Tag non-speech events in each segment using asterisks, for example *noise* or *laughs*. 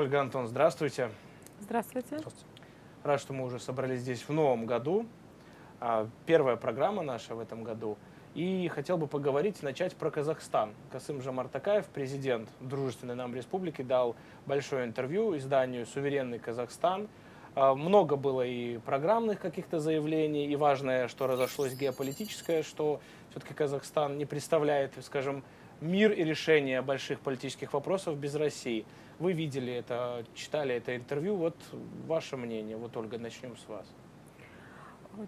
Ольга Антон, здравствуйте. Здравствуйте. Рад, что мы уже собрались здесь в новом году. А, Первая программа наша в этом году. И хотел бы поговорить, начать про Казахстан. Касым Жамартакаев, президент дружественной нам республики, дал большое интервью изданию «Суверенный Казахстан». А, Много было и программных каких-то заявлений, и важное, что разошлось геополитическое, что все-таки Казахстан не представляет, скажем, мир и решение больших политических вопросов без России. Вы видели это, читали это интервью. Вот ваше мнение. Вот, Ольга, начнем с вас.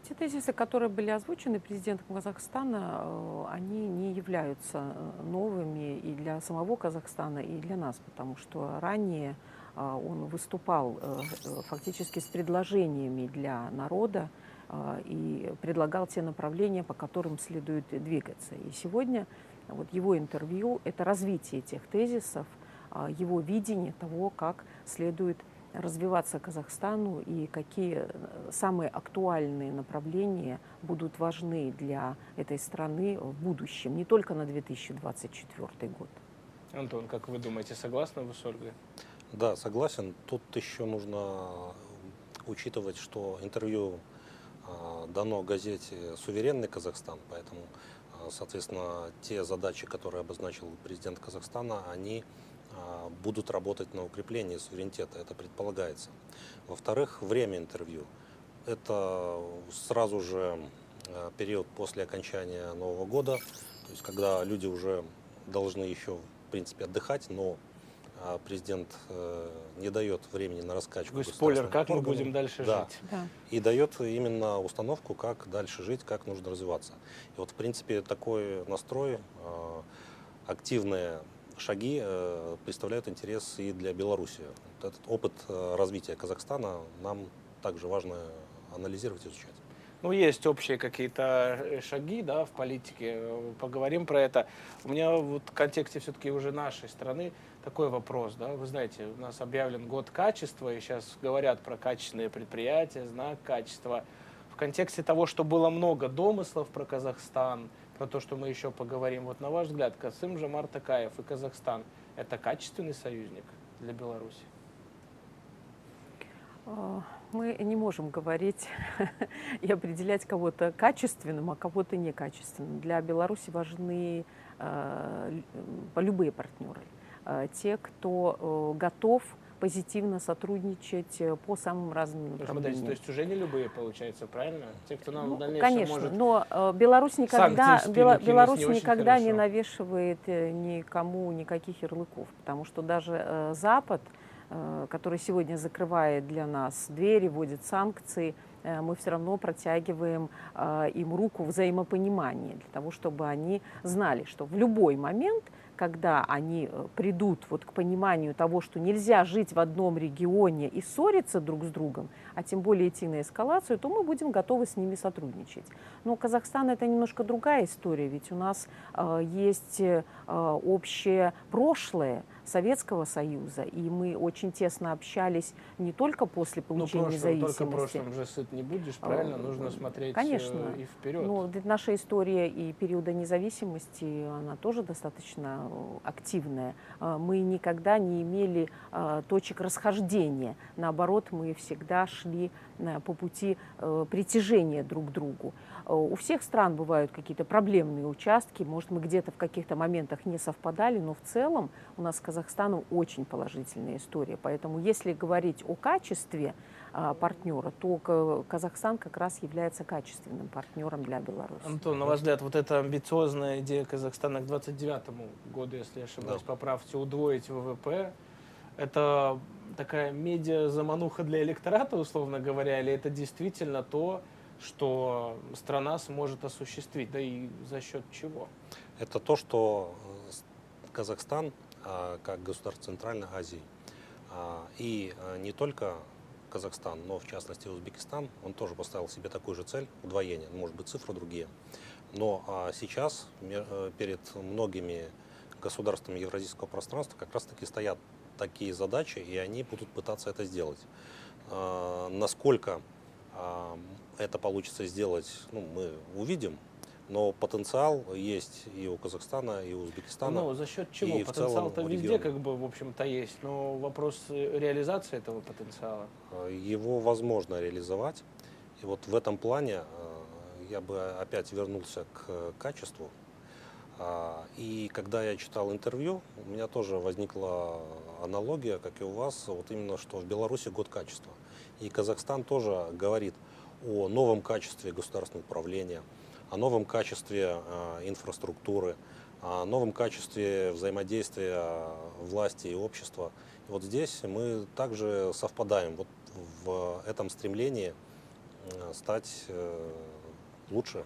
Те тезисы, которые были озвучены президентом Казахстана, э, они не являются э, новыми и для самого Казахстана, и для нас, потому что ранее э, он выступал э, э, фактически с предложениями для народа э, и предлагал те направления, по которым следует двигаться. И сегодня вот его интервью – это развитие этих тезисов, а, его видение того, как следует развиваться Казахстану и какие э, самые актуальные направления будут важны для этой страны в будущем, не только на 2024 год. Антон, как вы думаете, согласны вы с Ольгой? Да, согласен. Тут еще нужно учитывать, что интервью а, дано газете «Суверенный Казахстан», поэтому, а, соответственно, те задачи, которые обозначил президент Казахстана, они а, будут работать на укрепление суверенитета, это предполагается. Во-вторых, время интервью. Это сразу же а, период после окончания Нового года, то есть когда люди уже должны еще, в принципе, отдыхать, но а, президент э, не дает времени на раскачку. Вы спойлер, как мы органов. будем дальше Да. жить? Да. И дает именно установку, как дальше жить, как нужно развиваться. И вот, в принципе, такой настрой, э, активные шаги э, представляют интерес и для Беларуси. Вот этот опыт э, развития Казахстана нам также важно анализировать и изучать. Ну, есть общие какие-то шаги да, в политике, поговорим про это. У меня вот в контексте все-таки уже нашей страны такой вопрос. Да? Вы знаете, у нас объявлен год качества, и сейчас говорят про качественные предприятия, знак качества. В контексте того, что было много домыслов про Казахстан, про то, что мы еще поговорим, вот на ваш взгляд, Касым Жамар Такаев и Казахстан – это качественный союзник для Беларуси? А, Мы не можем говорить *laughs* и определять кого-то качественным, а кого-то некачественным. Для Беларуси важны э, любые партнеры. Э, Те, кто э, готов позитивно сотрудничать э, по самым разным направлениям. то есть уже не любые, получается, правильно? Те, кто нам Ну, в дальнейшем конечно, может... но Беларусь никогда, Бела- Беларусь не никогда не навешивает никому никаких ярлыков, потому что даже Запад, который сегодня закрывает для нас двери, вводит санкции, мы все равно протягиваем им руку взаимопонимания для того, чтобы они знали, что в любой момент когда они э, придут вот к пониманию того, что нельзя жить в одном регионе и ссориться друг с другом, а тем более идти на эскалацию, то мы будем готовы с ними сотрудничать. Но Казахстан это немножко другая история, ведь у нас э, есть э, общее прошлое Советского Союза, и мы очень тесно общались не только после Ну, получения прошлым, только независимости. прошлым же сыт не будешь, правильно? А, Нужно смотреть конечно. э, и вперед. Ну, ведь наша история и периода независимости, она тоже достаточно э, активная. Э, Мы никогда не имели э, точек расхождения. Наоборот, мы всегда шли по пути э, притяжения друг к другу. Э, У всех стран бывают какие-то проблемные участки, может, мы где-то в каких-то моментах не совпадали, но в целом у нас с Казахстаном очень положительная история. Поэтому если говорить о качестве партнера, то Ка- Казахстан как раз является качественным партнером для Беларуси. Антон, на ваш взгляд, вот эта амбициозная идея Казахстана к 29 году, если я ошибаюсь, Да. поправьте, удвоить ВВП, это такая медиа-замануха для электората, условно говоря, или это действительно то, что страна сможет осуществить, да и за счет чего? Это то, что э, Казахстан, а, как государство Центральной Азии, а, и а, не только Казахстан, но в частности Узбекистан, он тоже поставил себе такую же цель, удвоение, может быть цифры другие. Но сейчас э, перед многими государствами евразийского пространства как раз таки стоят такие задачи, и они будут пытаться это сделать. А, Насколько а, это получится сделать, ну, мы увидим. Но потенциал есть и у Казахстана, и у Узбекистана. Ну, за счет чего? Потенциал-то везде как бы, в общем-то, есть. Но вопрос э, реализации этого потенциала. Э, Его возможно реализовать. И вот в этом плане я бы опять вернулся к э, качеству. А, И когда я читал интервью, у меня тоже возникла аналогия, как и у вас, вот именно что в Беларуси год качества. И Казахстан тоже говорит о новом качестве государственного управления, о новом качестве э, инфраструктуры, о новом качестве взаимодействия власти и общества. И вот здесь мы также совпадаем вот в этом стремлении э, стать э, лучше.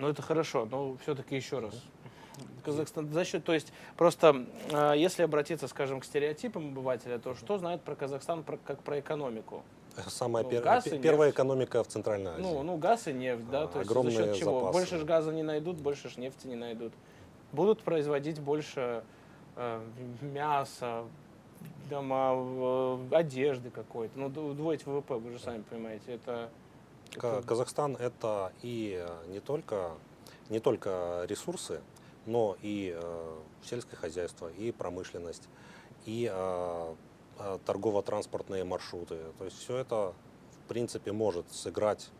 Ну, это хорошо, но все-таки еще раз. Казахстан за счет, то есть просто э, если обратиться, скажем, к стереотипам обывателя, то что знает про Казахстан про- как про экономику? Самая Ну, пер- газ и пе- первая нефть. экономика в Центральной Азии. Ну, ну, газ и нефть, да, А, то есть за счет чего? запасы. Больше ж газа не найдут, больше ж нефти не найдут. Будут производить больше э, мяса, дома, э, одежды какой-то. Ну, удвоить ВВП, вы же сами понимаете, это... Казахстан это и э, не только, не только ресурсы, но и э, сельское хозяйство, и промышленность, и э, э, торгово-транспортные маршруты. То есть все это, в принципе, может сыграть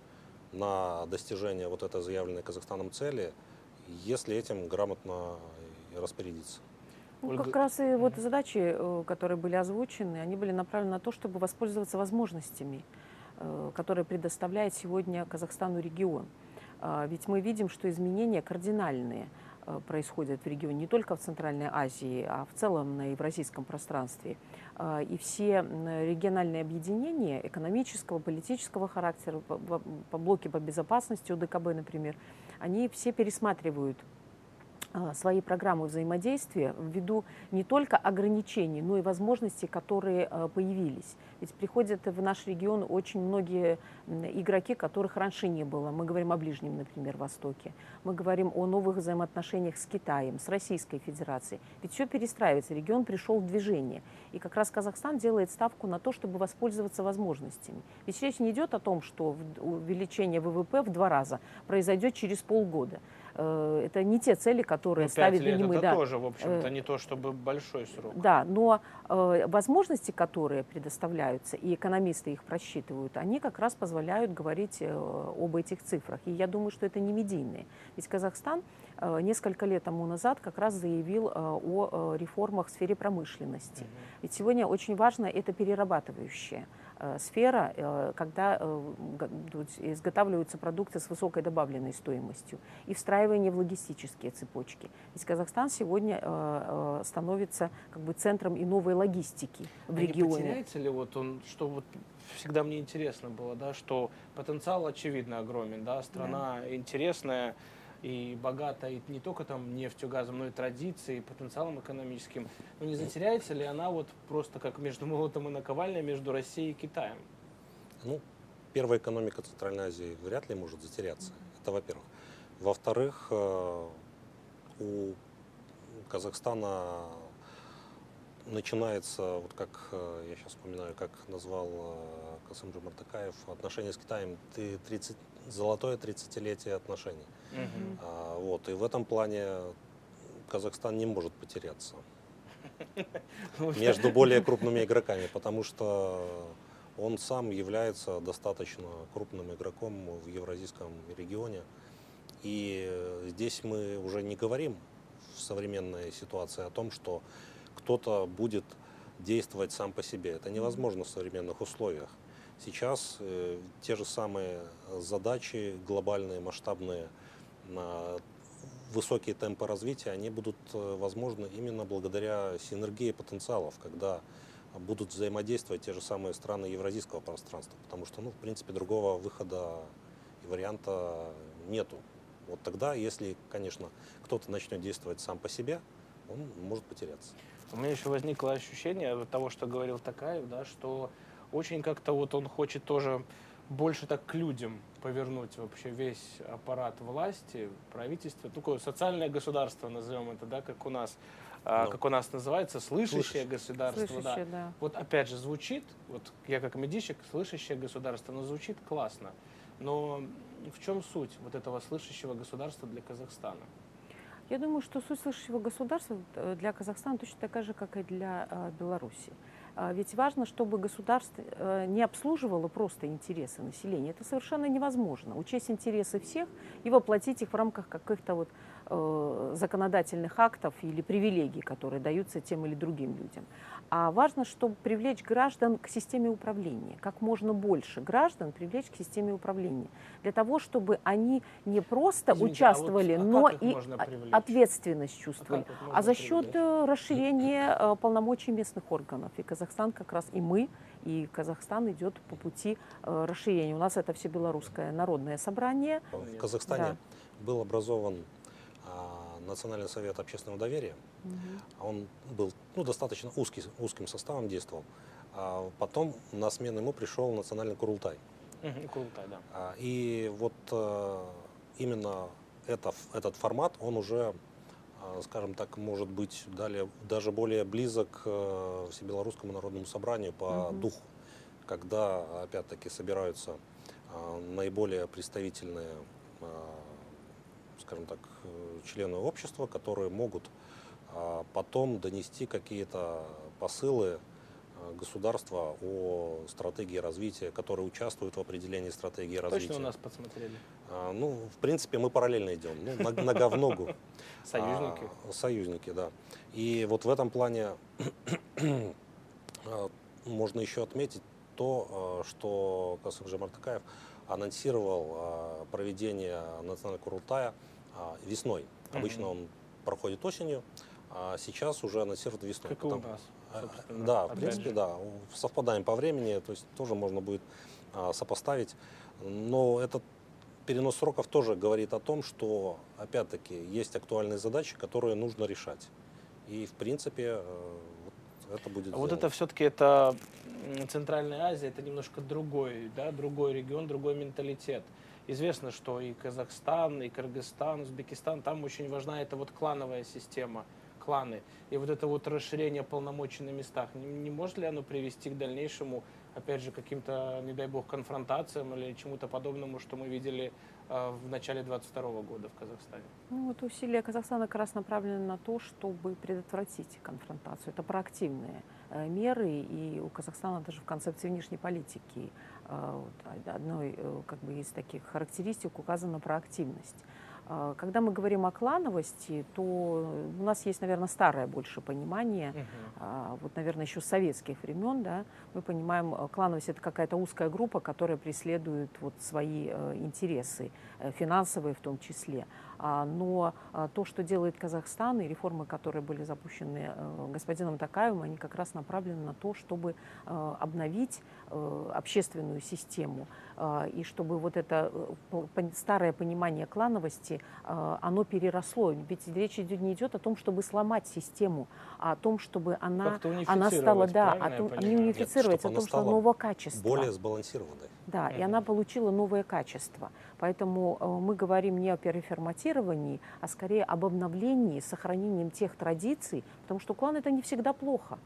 на достижение вот этой заявленной Казахстаном цели, если этим грамотно распорядиться. Ну, Ольга- как раз и вот задачи, э, которые были озвучены, они были направлены на то, чтобы воспользоваться возможностями, э, которые предоставляет сегодня Казахстану регион. А, Ведь мы видим, что изменения кардинальные э, происходят в регионе не только в Центральной Азии, а в целом на евразийском пространстве. А, И все региональные объединения экономического, политического характера, по- блоке по безопасности ОДКБ, например, они все пересматривают свои программы взаимодействия ввиду не только ограничений, но и возможностей, которые а, появились. Ведь приходят в наш регион очень многие игроки, которых раньше не было. Мы говорим о Ближнем, например, Востоке. Мы говорим о новых взаимоотношениях с Китаем, с Российской Федерацией. Ведь все перестраивается, регион пришел в движение. И как раз Казахстан делает ставку на то, чтобы воспользоваться возможностями. Ведь речь не идет о том, что увеличение ВВП в два раза произойдет через полгода. Э, Это не те цели, которые Ну, ставит лет Бенимы. это да. тоже, в общем-то, Э, не то чтобы большой срок. Да, но э, возможности, которые предоставляются, и экономисты их просчитывают, они как раз позволяют говорить об этих цифрах. И я думаю, что это не медийные. Ведь Казахстан несколько лет тому назад как раз заявил о реформах в сфере промышленности. Ведь сегодня очень важно это перерабатывающая э, сфера, э, когда э, изготавливаются продукты с высокой добавленной стоимостью и встраивание в логистические цепочки. Ведь Казахстан сегодня э, э, становится как бы центром и новой логистики в А не регионе. потеряется ли вот он, что вот всегда мне интересно было, да, что потенциал очевидно огромен, да, страна интересная и богата и не только там нефтью, газом, но и традицией, потенциалом экономическим. Но не затеряется ли она вот просто как между молотом и наковальней между Россией и Китаем? Ну, первая экономика Центральной Азии вряд ли может затеряться. Это во-первых. Во-вторых, э, у Казахстана начинается, вот как э, я сейчас вспоминаю, как назвал э, Касым Мартакаев, отношения с Китаем ты 30, золотое 30-летие отношений. Мгм. А, вот, и в этом плане Казахстан не может потеряться между более крупными игроками, потому что он сам является достаточно крупным игроком в евразийском регионе. И здесь мы уже не говорим в современной ситуации о том, что кто-то будет действовать сам по себе. Это невозможно в современных условиях. Сейчас э, те же самые задачи глобальные, масштабные, на высокие темпы развития, они будут э, возможны именно благодаря синергии потенциалов, когда будут взаимодействовать те же самые страны евразийского пространства, потому что, ну, в принципе, другого выхода и варианта нету. Вот тогда, если, конечно, кто-то начнет действовать сам по себе, он может потеряться. У меня еще возникло ощущение того, что говорил Такаев, да, что очень как-то вот он хочет тоже больше так к людям повернуть вообще весь аппарат власти, правительства, такое социальное государство, назовем это, да, как у нас. а, Ну. как у нас называется, слышащее Слышащее. государство. да. Слышащее, да. Вот опять же звучит, вот я как медийщик, слышащее государство, но звучит классно. Но в чем суть вот этого слышащего государства для Казахстана? Я думаю, что суть слышащего государства э, для Казахстана точно такая же, как и для э, Беларуси. А Ведь важно, чтобы государство э, не обслуживало просто интересы населения. Это совершенно невозможно. Учесть интересы всех и воплотить их в рамках каких-то вот законодательных актов или привилегий, которые даются тем или другим людям. А важно, чтобы привлечь граждан к системе управления. Как можно больше граждан привлечь к системе управления. Для того, чтобы они не просто Извините, а вот, участвовали, а как но их и можно а- ответственность чувствовали. А, можно за счет привлечь? э, расширения э, полномочий местных органов. И Казахстан как раз, и мы, и Казахстан идет по пути э, расширения. У нас это все белорусское народное собрание. В Казахстане был образован а, Национальный совет общественного доверия. А Он был ну, достаточно узкий, узким составом действовал. А потом на смену ему пришел Национальный Курултай. Мгм, Круто, да. А, И вот э, именно это, этот формат, он уже, а, скажем так, может быть далее, даже более близок э, Всебелорусскому народному собранию по Мгм. духу, когда, опять-таки, собираются а, наиболее представительные, а, скажем так, э, члены общества, которые могут а, потом донести какие-то посылы а, государства о стратегии развития, которые участвуют в определении стратегии развития. Точно у нас подсмотрели. А, Ну, в принципе, мы параллельно идем, ну, ног- нога в ногу. Союзники. А, Союзники, да. И вот в этом плане а, можно еще отметить то, что Касым Жамартакаев анонсировал проведение национального Курултая весной. Обычно Мгм. он проходит осенью, а сейчас уже анонсируют весной. Как и у Потому- нас, а, собственно, Да, в принципе, же. да. Совпадаем по времени, то есть тоже можно будет а, сопоставить. Но этот перенос сроков тоже говорит о том, что, опять-таки, есть актуальные задачи, которые нужно решать. И, в принципе, э, вот это будет А вот сделано. это все-таки это Центральная Азия, это немножко другой, да, другой регион, другой менталитет. Известно, что и Казахстан, и Кыргызстан, Узбекистан, там очень важна эта вот клановая система, кланы. И вот это вот расширение полномочий на местах, не, не может ли оно привести к дальнейшему, опять же, каким-то, не дай бог, конфронтациям или чему-то подобному, что мы видели э, в начале 22 года в Казахстане? Ну, вот усилия Казахстана как раз направлены на то, чтобы предотвратить конфронтацию. Это проактивные э, меры, и у Казахстана даже в концепции внешней политики одной э, как бы из таких характеристик указана проактивность. Э, Когда мы говорим о клановости, то у нас есть, наверное, старое больше понимание, а, вот, наверное, еще с советских времен, да, мы понимаем, э, клановость это какая-то узкая группа, которая преследует вот свои э, интересы, э, финансовые в том числе. А, но а, то, что делает Казахстан и реформы, которые были запущены господином Такаевым, они как раз направлены на то, чтобы обновить общественную систему. И чтобы вот это старое понимание клановости, э, оно переросло. Ведь речь идет, не идет о том, чтобы сломать систему, а о том, чтобы она, она стала, да, о том, не Нет, унифицировать, чтобы о она том, что стала новое качество. более сбалансированной. Да, и Мгм. она получила новое качество. Поэтому э, мы говорим не о переформатировании, а скорее об обновлении, сохранением тех традиций, потому что клан это не всегда плохо.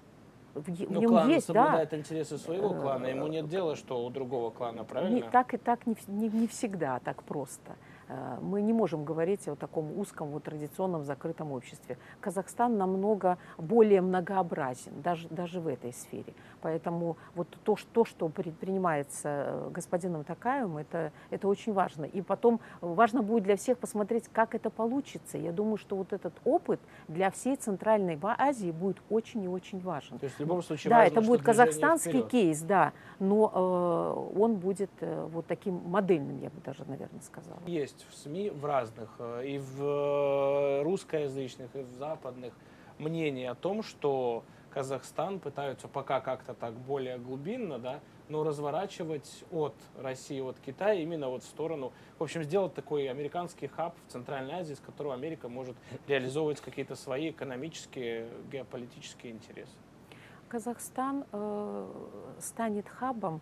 В, в Ну, нем клан есть, да, соблюдает интересы своего Э, клана, ему нет дела, что у другого клана, не, правильно? так и так не, не, не всегда так просто. Э, Мы не можем говорить о таком узком, вот, традиционном закрытом обществе. Казахстан намного более многообразен, даже, даже в этой сфере. Поэтому вот то, что, то, что предпринимается э, господином Такаевым, это, это очень важно. И потом важно будет для всех посмотреть, как это получится. Я думаю, что вот этот опыт для всей Центральной Азии будет очень и очень важен. То есть в любом случае Да, важно, это будет казахстанский вперед. кейс, да, но э, он будет э, вот таким модельным, я бы даже, наверное, сказала. Есть в СМИ, в разных, э, и в э, русскоязычных, и в западных, мнение о том, что Казахстан пытаются пока как-то так более глубинно, да, но разворачивать от России, от Китая именно вот в сторону, в общем, сделать такой американский хаб в Центральной Азии, с которого Америка может реализовывать какие-то свои экономические, геополитические интересы. Казахстан э, станет хабом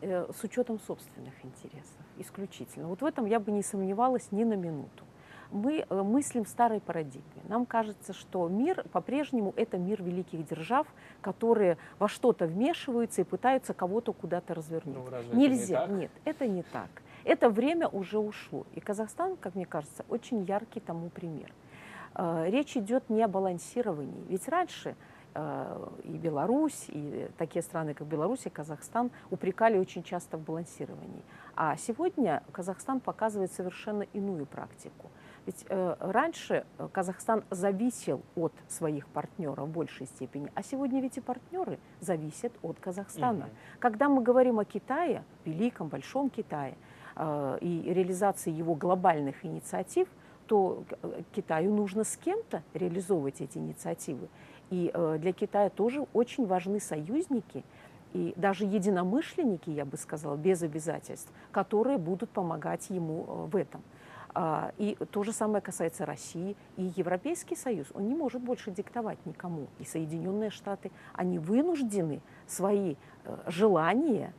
э, с учетом собственных интересов, исключительно. Вот в этом я бы не сомневалась ни на минуту. мы э, мыслим в старой парадигме. Нам кажется, что мир по-прежнему это мир великих держав, которые во что-то вмешиваются и пытаются кого-то куда-то развернуть. Ну, разве это Нельзя, не так? нет, это не так. Это время уже ушло. И Казахстан, как мне кажется, очень яркий тому пример. Э, Речь идет не о балансировании. Ведь раньше и Беларусь, и такие страны, как Беларусь и Казахстан, упрекали очень часто в балансировании. А сегодня Казахстан показывает совершенно иную практику. Ведь э, раньше э, Казахстан зависел от своих партнеров в большей степени, а сегодня ведь и партнеры зависят от Казахстана. Мгм. Когда мы говорим о Китае, великом, большом Китае, э, и реализации его глобальных инициатив, то э, Китаю нужно с кем-то реализовывать эти инициативы. И э, для Китая тоже очень важны союзники и даже единомышленники, я бы сказала, без обязательств, которые будут помогать ему э, в этом. А, И то же самое касается России и Европейский Союз. Он не может больше диктовать никому. И Соединенные Штаты, они вынуждены свои э, желания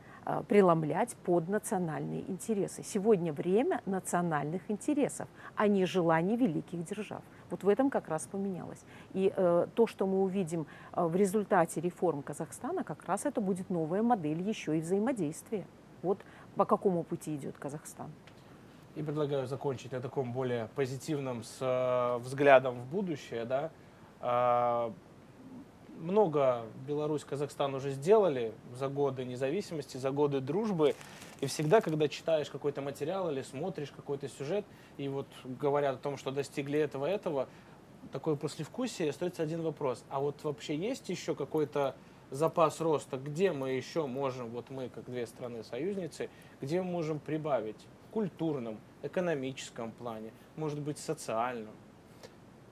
преломлять под национальные интересы. Сегодня время национальных интересов, а не желаний великих держав. Вот в этом как раз поменялось. И э, то, что мы увидим э, в результате реформ Казахстана, как раз это будет новая модель еще и взаимодействия. Вот по какому пути идет Казахстан. И предлагаю закончить на таком более позитивном с э, взглядом в будущее. Да? Много Беларусь, Казахстан уже сделали за годы независимости, за годы дружбы. И всегда, когда читаешь какой-то материал или смотришь какой-то сюжет, и вот говорят о том, что достигли этого, этого, такое послевкусие, остается один вопрос. А вот вообще есть еще какой-то запас роста, где мы еще можем, вот мы как две страны-союзницы, где мы можем прибавить в культурном, экономическом плане, может быть, социальном?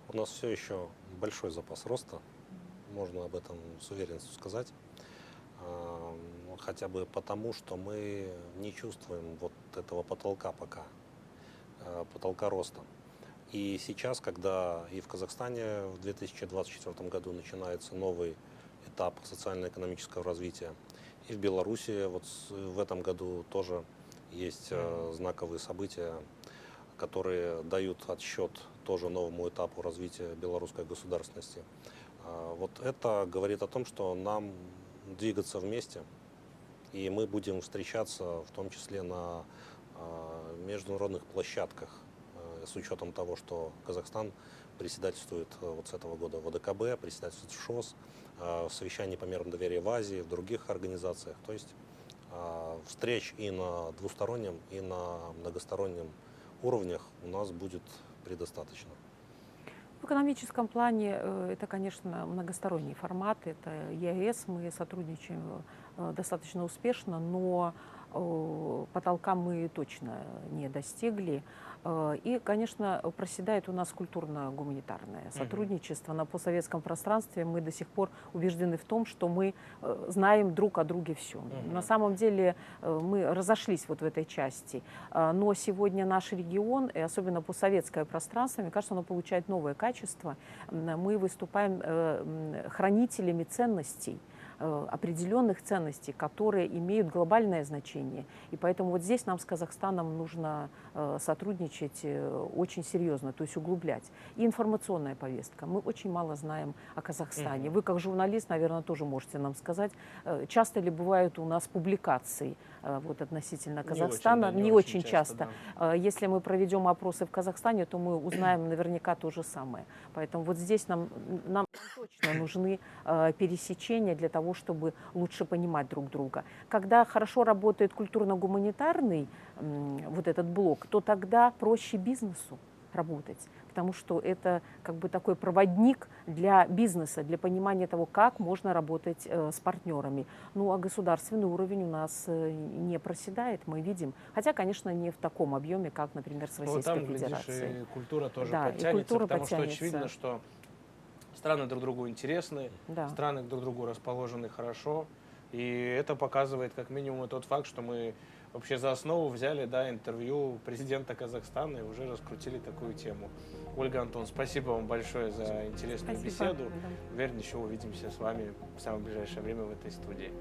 У нас все еще большой запас роста, можно об этом с уверенностью сказать. А, Хотя бы потому, что мы не чувствуем вот этого потолка пока, а, потолка роста. И сейчас, когда и в Казахстане в 2024 году начинается новый этап социально-экономического развития, и в Беларуси вот в этом году тоже есть э, знаковые события, которые дают отсчет тоже новому этапу развития белорусской государственности. А, Вот это говорит о том, что нам двигаться вместе, и мы будем встречаться в том числе на а, международных площадках, э, с учетом того, что Казахстан председательствует э, вот с этого года в ОДКБ, председательствует в ШОС, э, в совещании по мерам доверия в Азии, в других организациях. То есть а, встреч и на двустороннем, и на многостороннем уровнях у нас будет предостаточно. В экономическом плане э, это, конечно, многосторонний формат. Это ЕАЭС, мы сотрудничаем достаточно успешно, но э, потолка мы точно не достигли. Э, И, конечно, проседает у нас культурно-гуманитарное сотрудничество на постсоветском пространстве. Мы до сих пор убеждены в том, что мы э, знаем друг о друге все. Мгм. На самом деле э, мы разошлись вот в этой части. Но сегодня наш регион, и особенно постсоветское пространство, мне кажется, оно получает новое качество. Мы выступаем э, хранителями ценностей э, определенных ценностей, которые имеют глобальное значение. И поэтому вот здесь нам с Казахстаном нужно э, сотрудничать э, очень серьезно, то есть углублять. И информационная повестка. Мы очень мало знаем о Казахстане. Вы как журналист, наверное, тоже можете нам сказать, э, часто ли бывают у нас публикации э, вот относительно Не очень, Казахстана? да, Не очень часто. да. Э, Если мы проведем опросы в Казахстане, то мы узнаем наверняка то же самое. Поэтому вот здесь нам, нам точно нужны э, пересечения для того, чтобы лучше понимать друг друга. Когда хорошо работает культурно-гуманитарный м, вот этот блок, то тогда проще бизнесу работать, потому что это как бы такой проводник для бизнеса, для понимания того, как можно работать э, с партнерами. Ну, а государственный уровень у нас э, не проседает, мы видим. Хотя, конечно, не в таком объеме, как, например, с Ну, Российской там, глядишь, Федерацией. и культура тоже Да, и подтянется, культура потому что подтянется. очевидно, что страны друг другу интересны, Да. страны друг другу расположены хорошо. И это показывает как минимум тот факт, что мы вообще за основу взяли да, интервью президента Казахстана и уже раскрутили такую тему. Ольга Антон, спасибо вам большое за интересную Спасибо. беседу. Да. Уверен, еще увидимся с вами в самое ближайшее время в этой студии.